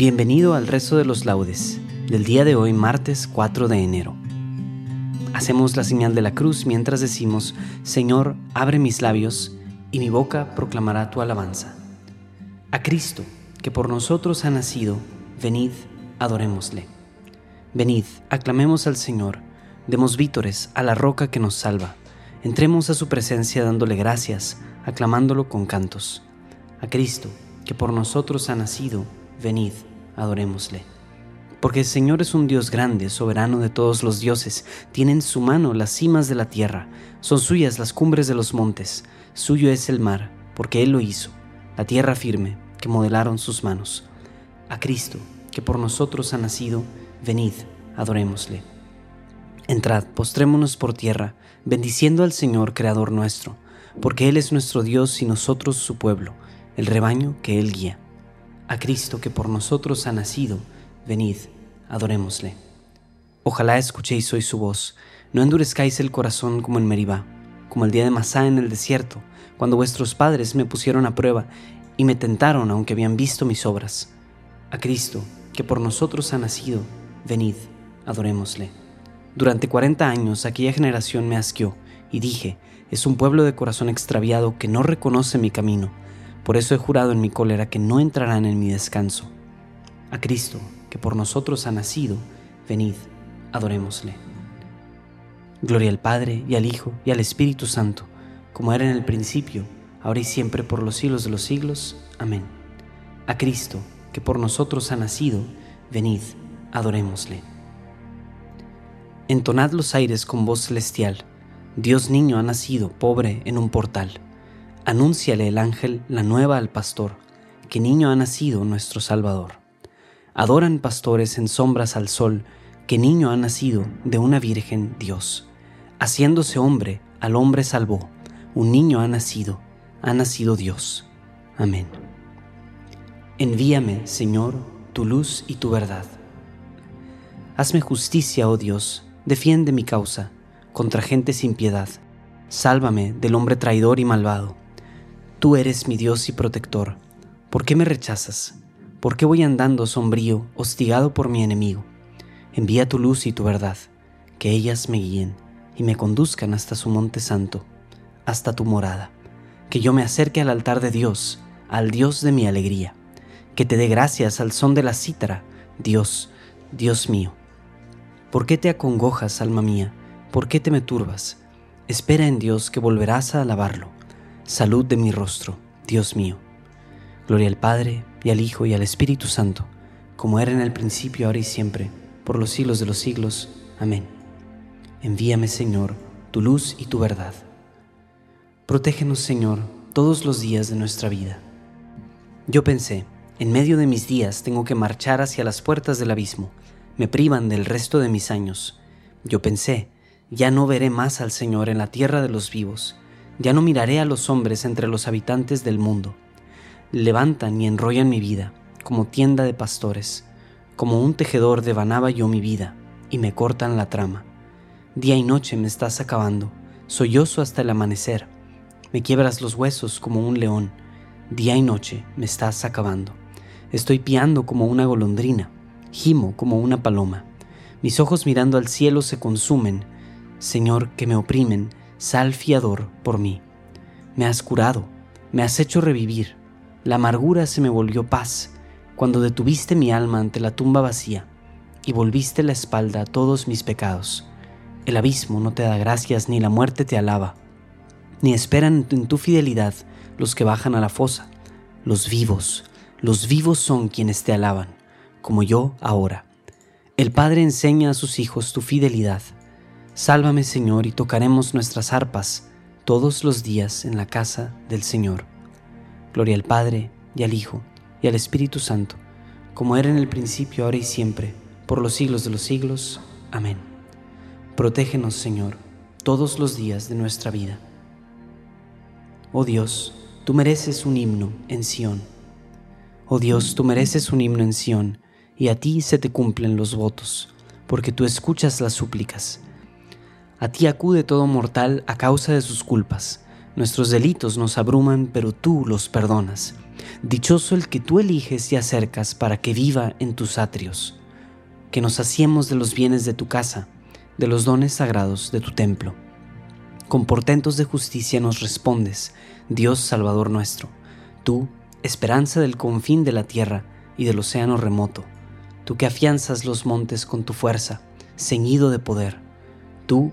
Bienvenido al rezo de los laudes del día de hoy, martes 4 de enero. Hacemos la señal de la cruz mientras decimos, Señor, abre mis labios y mi boca proclamará tu alabanza. A Cristo, que por nosotros ha nacido, venid, adorémosle. Venid, aclamemos al Señor, demos vítores a la roca que nos salva. Entremos a su presencia dándole gracias, aclamándolo con cantos. A Cristo, que por nosotros ha nacido, venid, adorémosle. Porque el Señor es un Dios grande, soberano de todos los dioses, tiene en su mano las cimas de la tierra, son suyas las cumbres de los montes, suyo es el mar, porque Él lo hizo, la tierra firme, que modelaron sus manos. A Cristo, que por nosotros ha nacido, venid, adorémosle. Entrad, postrémonos por tierra, bendiciendo al Señor, Creador nuestro, porque Él es nuestro Dios y nosotros su pueblo, el rebaño que Él guía a Cristo que por nosotros ha nacido, venid, adorémosle. Ojalá escuchéis hoy su voz, no endurezcáis el corazón como en Meribá, como el día de Masá en el desierto, cuando vuestros padres me pusieron a prueba y me tentaron aunque habían visto mis obras. A Cristo, que por nosotros ha nacido, venid, adorémosle. Durante cuarenta años aquella generación me asqueó, y dije, es un pueblo de corazón extraviado que no reconoce mi camino por eso he jurado en mi cólera que no entrarán en mi descanso. A Cristo, que por nosotros ha nacido, venid, adorémosle. Gloria al Padre, y al Hijo, y al Espíritu Santo, como era en el principio, ahora y siempre, por los siglos de los siglos. Amén. A Cristo, que por nosotros ha nacido, venid, adorémosle. Entonad los aires con voz celestial, Dios niño ha nacido, pobre, en un portal Anúnciale el ángel la nueva al pastor, que niño ha nacido nuestro Salvador. Adoran pastores en sombras al sol, que niño ha nacido de una virgen Dios. Haciéndose hombre, al hombre salvó. Un niño ha nacido, ha nacido Dios. Amén. Envíame, Señor, tu luz y tu verdad. Hazme justicia, oh Dios, defiende mi causa contra gente sin piedad. Sálvame del hombre traidor y malvado Tú eres mi Dios y protector. ¿Por qué me rechazas? ¿Por qué voy andando sombrío, hostigado por mi enemigo? Envía tu luz y tu verdad, que ellas me guíen y me conduzcan hasta su monte santo, hasta tu morada. Que yo me acerque al altar de Dios, al Dios de mi alegría. Que te dé gracias al son de la cítara, Dios, Dios mío. ¿Por qué te acongojas, alma mía? ¿Por qué te me turbas? Espera en Dios que volverás a alabarlo salud de mi rostro, Dios mío. Gloria al Padre, y al Hijo, y al Espíritu Santo, como era en el principio, ahora y siempre, por los siglos de los siglos. Amén. Envíame, Señor, tu luz y tu verdad. Protégenos, Señor, todos los días de nuestra vida. Yo pensé, en medio de mis días tengo que marchar hacia las puertas del abismo, me privan del resto de mis años. Yo pensé, ya no veré más al Señor en la tierra de los vivos ya no miraré a los hombres entre los habitantes del mundo. Levantan y enrollan mi vida como tienda de pastores, Como un tejedor devanaba yo mi vida, y me cortan la trama. Día y noche me estás acabando, sollozo hasta el amanecer. Me quiebras los huesos como un león, día y noche me estás acabando. Estoy piando como una golondrina, gimo como una paloma. Mis ojos mirando al cielo se consumen. Señor, que me oprimen, sal fiador por mí. Me has curado, me has hecho revivir. La amargura se me volvió paz cuando detuviste mi alma ante la tumba vacía y volviste la espalda a todos mis pecados. El abismo no te da gracias ni la muerte te alaba, ni esperan en tu fidelidad los que bajan a la fosa. Los vivos, los vivos son quienes te alaban, como yo ahora. El Padre enseña a sus hijos tu fidelidad. Sálvame, Señor, y tocaremos nuestras arpas todos los días en la casa del Señor. Gloria al Padre, y al Hijo, y al Espíritu Santo, como era en el principio, ahora y siempre, por los siglos de los siglos. Amén. Protégenos, Señor, todos los días de nuestra vida. Oh Dios, tú mereces un himno en Sión Oh Dios, tú mereces un himno en Sión, y a ti se te cumplen los votos, porque tú escuchas las súplicas. A ti acude todo mortal a causa de sus culpas. Nuestros delitos nos abruman, pero tú los perdonas. Dichoso el que tú eliges y acercas para que viva en tus atrios. Que nos hacemos de los bienes de tu casa, de los dones sagrados de tu templo. Con portentos de justicia nos respondes, Dios Salvador nuestro. Tú, esperanza del confín de la tierra y del océano remoto, tú que afianzas los montes con tu fuerza, ceñido de poder, tú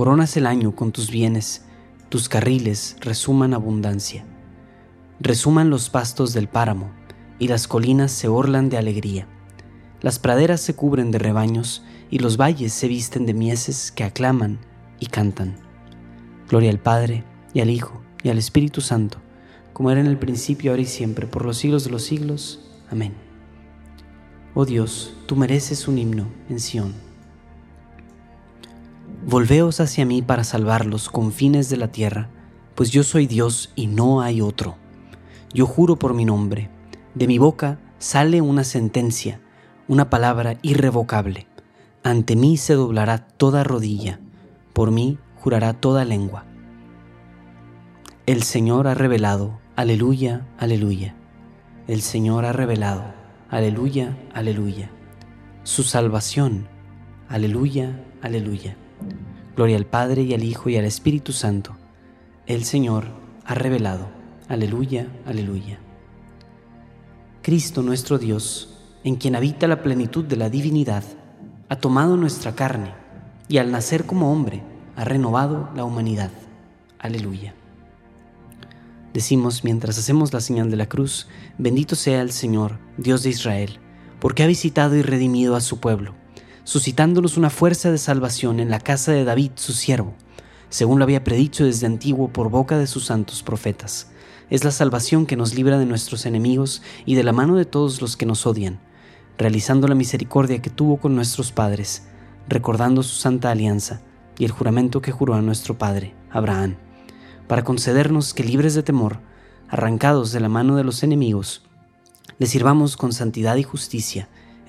Coronas el año con tus bienes, tus carriles resuman abundancia. Resuman los pastos del páramo, y las colinas se orlan de alegría. Las praderas se cubren de rebaños, y los valles se visten de mieses que aclaman y cantan. Gloria al Padre, y al Hijo, y al Espíritu Santo como era en el principio, ahora y siempre, por los siglos de los siglos. Amén. Oh Dios, tú mereces un himno en Sión. Volveos hacia mí para salvar los confines de la tierra, pues yo soy Dios y no hay otro. Yo juro por mi nombre, de mi boca sale una sentencia, una palabra irrevocable. Ante mí se doblará toda rodilla, por mí jurará toda lengua. El Señor ha revelado Aleluya, aleluya. El Señor ha revelado. Aleluya, aleluya. Su salvación. Aleluya, aleluya. Gloria al Padre y al Hijo y al Espíritu Santo. El Señor ha revelado. Aleluya, aleluya. Cristo nuestro Dios, en quien habita la plenitud de la divinidad, ha tomado nuestra carne y al nacer como hombre ha renovado la humanidad. Aleluya. Decimos mientras hacemos la señal de la cruz, bendito sea el Señor, Dios de Israel, porque ha visitado y redimido a su pueblo, suscitándolos una fuerza de salvación en la casa de David, su siervo, según lo había predicho desde antiguo por boca de sus santos profetas. Es la salvación que nos libra de nuestros enemigos y de la mano de todos los que nos odian, realizando la misericordia que tuvo con nuestros padres, recordando su santa alianza y el juramento que juró a nuestro padre, Abraham para concedernos que libres de temor, arrancados de la mano de los enemigos, le sirvamos con santidad y justicia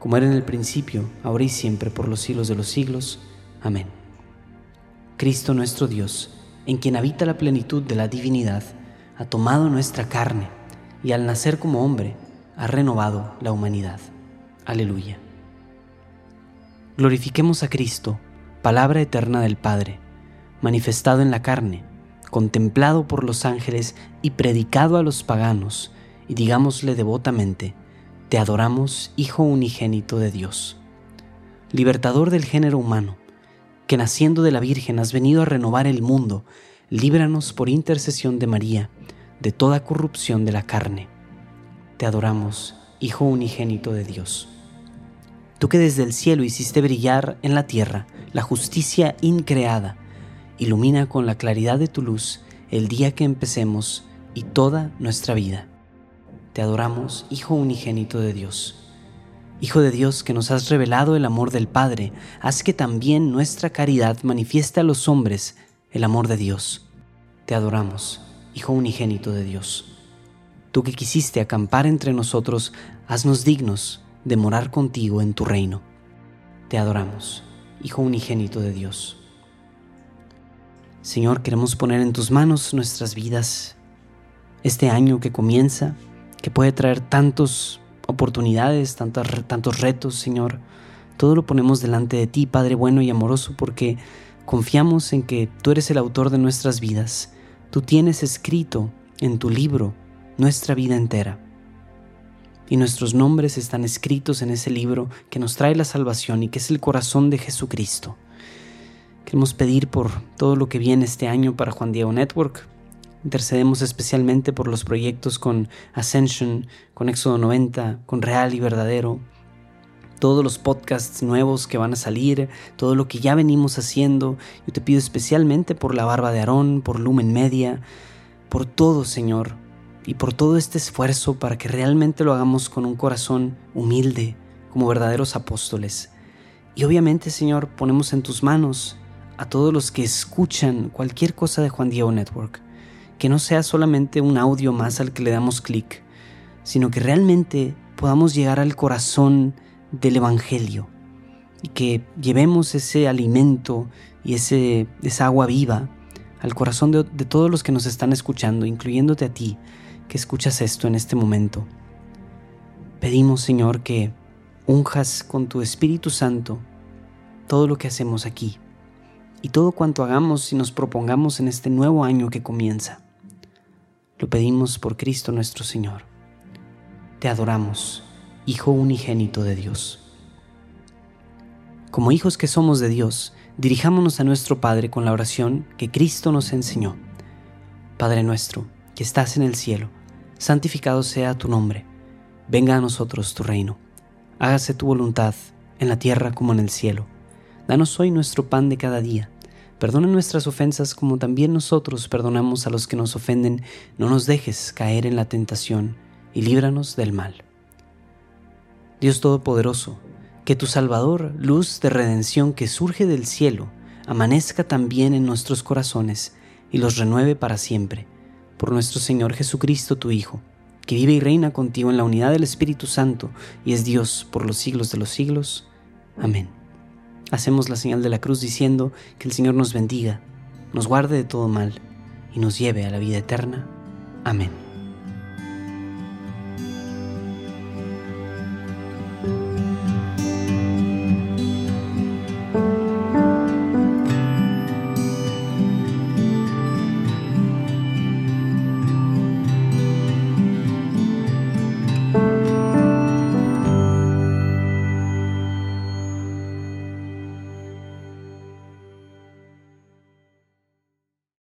como era en el principio, ahora y siempre, por los siglos de los siglos. Amén. Cristo nuestro Dios, en quien habita la plenitud de la divinidad, ha tomado nuestra carne y al nacer como hombre, ha renovado la humanidad. Aleluya. glorifiquemos a Cristo, palabra eterna del Padre, manifestado en la carne, contemplado por los ángeles y predicado a los paganos, y digámosle devotamente, te adoramos, Hijo unigénito de Dios. Libertador del género humano, que naciendo de la Virgen has venido a renovar el mundo, líbranos por intercesión de María de toda corrupción de la carne. Te adoramos, Hijo unigénito de Dios. Tú que desde el cielo hiciste brillar en la tierra la justicia increada, ilumina con la claridad de tu luz el día que empecemos y toda nuestra vida. Te adoramos, Hijo unigénito de Dios. Hijo de Dios, que nos has revelado el amor del Padre, haz que también nuestra caridad manifieste a los hombres el amor de Dios. Te adoramos, Hijo unigénito de Dios. Tú que quisiste acampar entre nosotros, haznos dignos de morar contigo en tu reino. Te adoramos, Hijo unigénito de Dios. Señor, queremos poner en tus manos nuestras vidas, este año que comienza, que puede traer tantas oportunidades, tantos retos, Señor. Todo lo ponemos delante de ti, Padre bueno y amoroso, porque confiamos en que tú eres el autor de nuestras vidas. Tú tienes escrito en tu libro nuestra vida entera. Y nuestros nombres están escritos en ese libro que nos trae la salvación y que es el corazón de Jesucristo. Queremos pedir por todo lo que viene este año para Juan Diego Network, Intercedemos especialmente por los proyectos con Ascension, con Éxodo 90, con Real y Verdadero, todos los podcasts nuevos que van a salir, todo lo que ya venimos haciendo. Yo te pido especialmente por la barba de Aarón, por Lumen Media, por todo, Señor, y por todo este esfuerzo para que realmente lo hagamos con un corazón humilde, como verdaderos apóstoles. Y obviamente, Señor, ponemos en tus manos a todos los que escuchan cualquier cosa de Juan Diego Network que no sea solamente un audio más al que le damos clic, sino que realmente podamos llegar al corazón del Evangelio y que llevemos ese alimento y ese, esa agua viva al corazón de, de todos los que nos están escuchando, incluyéndote a ti que escuchas esto en este momento. Pedimos, Señor, que unjas con tu Espíritu Santo todo lo que hacemos aquí y todo cuanto hagamos y nos propongamos en este nuevo año que comienza. Lo pedimos por Cristo nuestro Señor. Te adoramos, Hijo unigénito de Dios. Como hijos que somos de Dios, dirijámonos a nuestro Padre con la oración que Cristo nos enseñó. Padre nuestro, que estás en el cielo, santificado sea tu nombre. Venga a nosotros tu reino. Hágase tu voluntad, en la tierra como en el cielo. Danos hoy nuestro pan de cada día Perdona nuestras ofensas como también nosotros perdonamos a los que nos ofenden. No nos dejes caer en la tentación y líbranos del mal. Dios Todopoderoso, que tu Salvador, luz de redención que surge del cielo, amanezca también en nuestros corazones y los renueve para siempre. Por nuestro Señor Jesucristo, tu Hijo, que vive y reina contigo en la unidad del Espíritu Santo y es Dios por los siglos de los siglos. Amén hacemos la señal de la cruz diciendo que el Señor nos bendiga, nos guarde de todo mal y nos lleve a la vida eterna. Amén.